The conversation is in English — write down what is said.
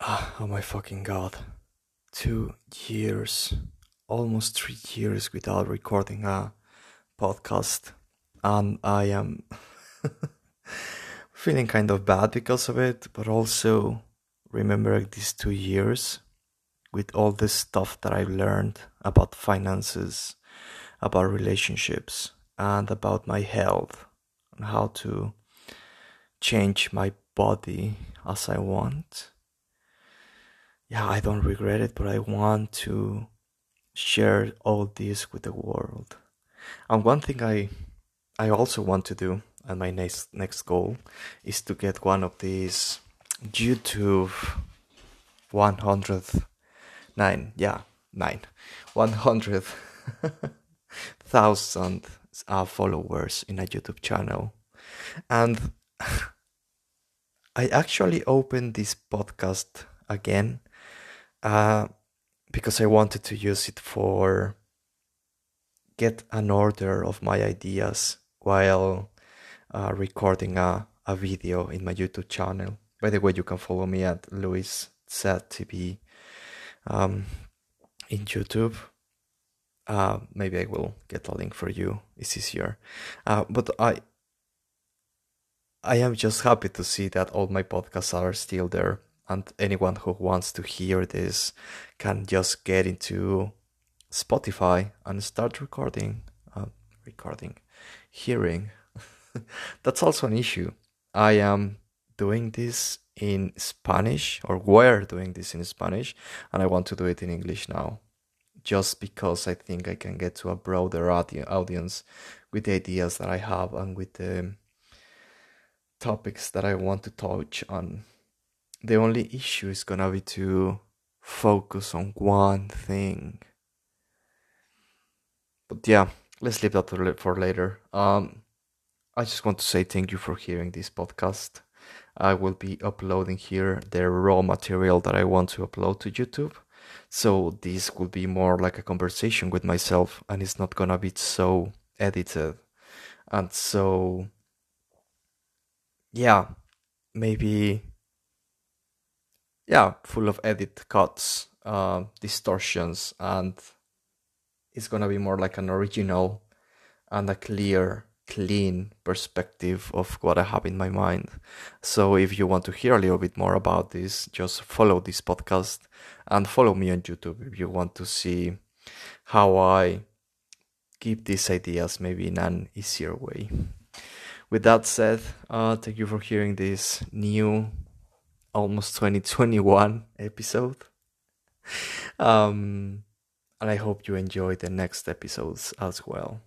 Ah, oh my fucking god. Two years, almost three years without recording a podcast. And I am feeling kind of bad because of it, but also remembering these two years with all this stuff that I've learned about finances, about relationships, and about my health, and how to change my body as I want yeah, I don't regret it, but I want to share all this with the world. And one thing I I also want to do, and my next next goal is to get one of these YouTube 100 nine, yeah, nine, 100 thousand uh, followers in a YouTube channel, and I actually opened this podcast again uh, because I wanted to use it for get an order of my ideas while uh, recording a, a video in my YouTube channel. By the way, you can follow me at Louis TV um, in YouTube. Uh, maybe I will get a link for you. It's easier. Uh, but I, I am just happy to see that all my podcasts are still there and anyone who wants to hear this can just get into Spotify and start recording, uh, recording, hearing. That's also an issue. I am doing this in Spanish, or we're doing this in Spanish, and I want to do it in English now, just because I think I can get to a broader audi- audience with the ideas that I have and with the topics that I want to touch on the only issue is gonna be to focus on one thing. But yeah, let's leave that for later. Um, I just want to say thank you for hearing this podcast. I will be uploading here the raw material that I want to upload to YouTube. So this will be more like a conversation with myself and it's not gonna be so edited. And so, yeah, maybe yeah, full of edit cuts, uh, distortions, and it's gonna be more like an original and a clear, clean perspective of what I have in my mind. So if you want to hear a little bit more about this, just follow this podcast and follow me on YouTube if you want to see how I keep these ideas maybe in an easier way. With that said, uh, thank you for hearing this new almost 2021 episode. Um, and I hope you enjoy the next episodes as well.